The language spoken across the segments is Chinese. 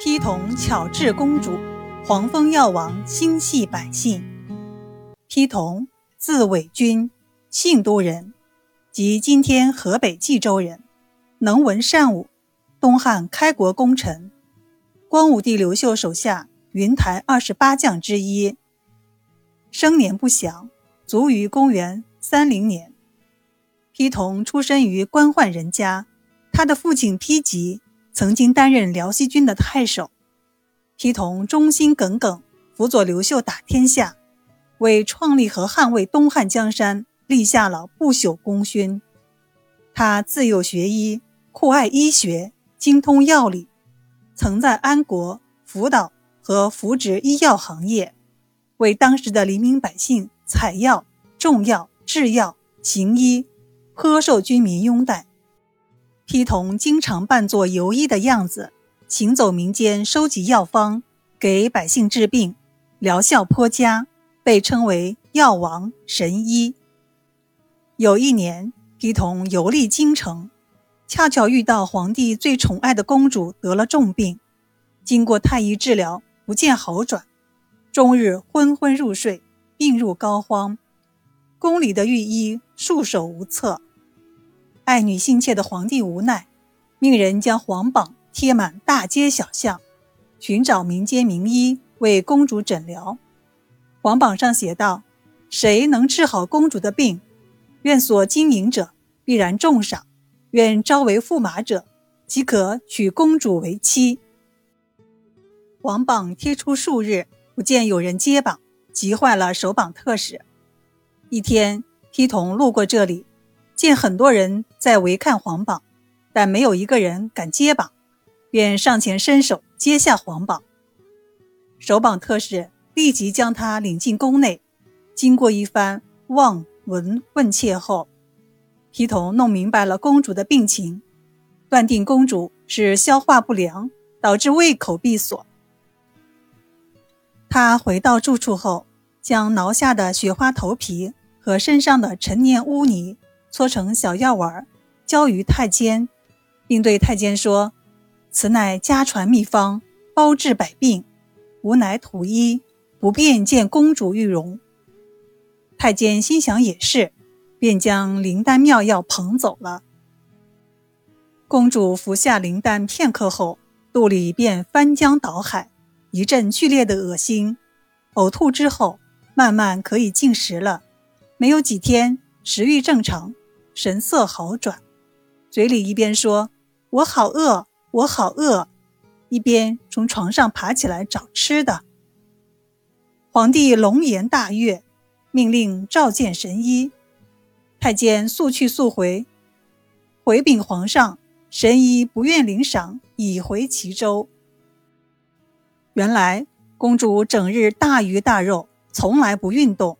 批童巧治公主，黄蜂药王心系百姓。批童，字伟君，信都人，即今天河北冀州人，能文善武，东汉开国功臣，光武帝刘秀手下云台二十八将之一。生年不详，卒于公元三零年。批童出身于官宦人家，他的父亲批吉。曾经担任辽西军的太守，批同忠心耿耿，辅佐刘秀打天下，为创立和捍卫东汉江山立下了不朽功勋。他自幼学医，酷爱医学，精通药理，曾在安国辅导和扶植医药行业，为当时的黎民百姓采药、种药、制药、行医，颇受军民拥戴。批童经常扮作游医的样子，行走民间，收集药方，给百姓治病，疗效颇佳，被称为药王神医。有一年，批童游历京城，恰巧遇到皇帝最宠爱的公主得了重病，经过太医治疗，不见好转，终日昏昏入睡，病入膏肓，宫里的御医束手无策。爱女心切的皇帝无奈，命人将皇榜贴满大街小巷，寻找民间名医为公主诊疗。皇榜上写道：“谁能治好公主的病，愿所经营者必然重赏；愿招为驸马者，即可娶公主为妻。”皇榜贴出数日，不见有人接榜，急坏了守榜特使。一天，批童路过这里。见很多人在围看皇榜，但没有一个人敢接榜，便上前伸手接下皇榜。守榜特使立即将他领进宫内，经过一番望闻问切后，皮童弄明白了公主的病情，断定公主是消化不良导致胃口闭锁。他回到住处后，将挠下的雪花头皮和身上的陈年污泥。搓成小药丸，交于太监，并对太监说：“此乃家传秘方，包治百病。吾乃土医，不便见公主玉容。”太监心想也是，便将灵丹妙药捧走了。公主服下灵丹片刻后，肚里便翻江倒海，一阵剧烈的恶心，呕吐之后，慢慢可以进食了。没有几天，食欲正常。神色好转，嘴里一边说“我好饿，我好饿”，一边从床上爬起来找吃的。皇帝龙颜大悦，命令召见神医。太监速去速回，回禀皇上，神医不愿领赏，已回齐州。原来公主整日大鱼大肉，从来不运动，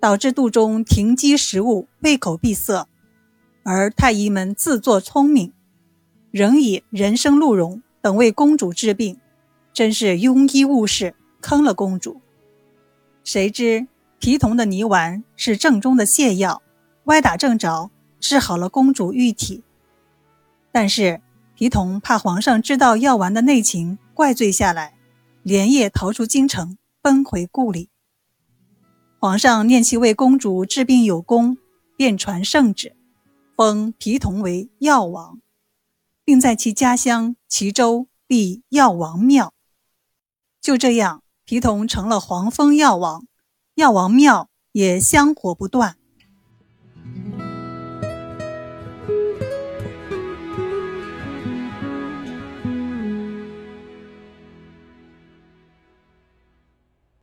导致肚中停积食物，胃口闭塞。而太医们自作聪明，仍以人参鹿茸等为公主治病，真是庸医误事，坑了公主。谁知皮童的泥丸是正宗的泻药，歪打正着，治好了公主玉体。但是皮童怕皇上知道药丸的内情，怪罪下来，连夜逃出京城，奔回故里。皇上念其为公主治病有功，便传圣旨。封皮同为药王，并在其家乡齐州立药王庙。就这样，皮同成了黄蜂药王，药王庙也香火不断。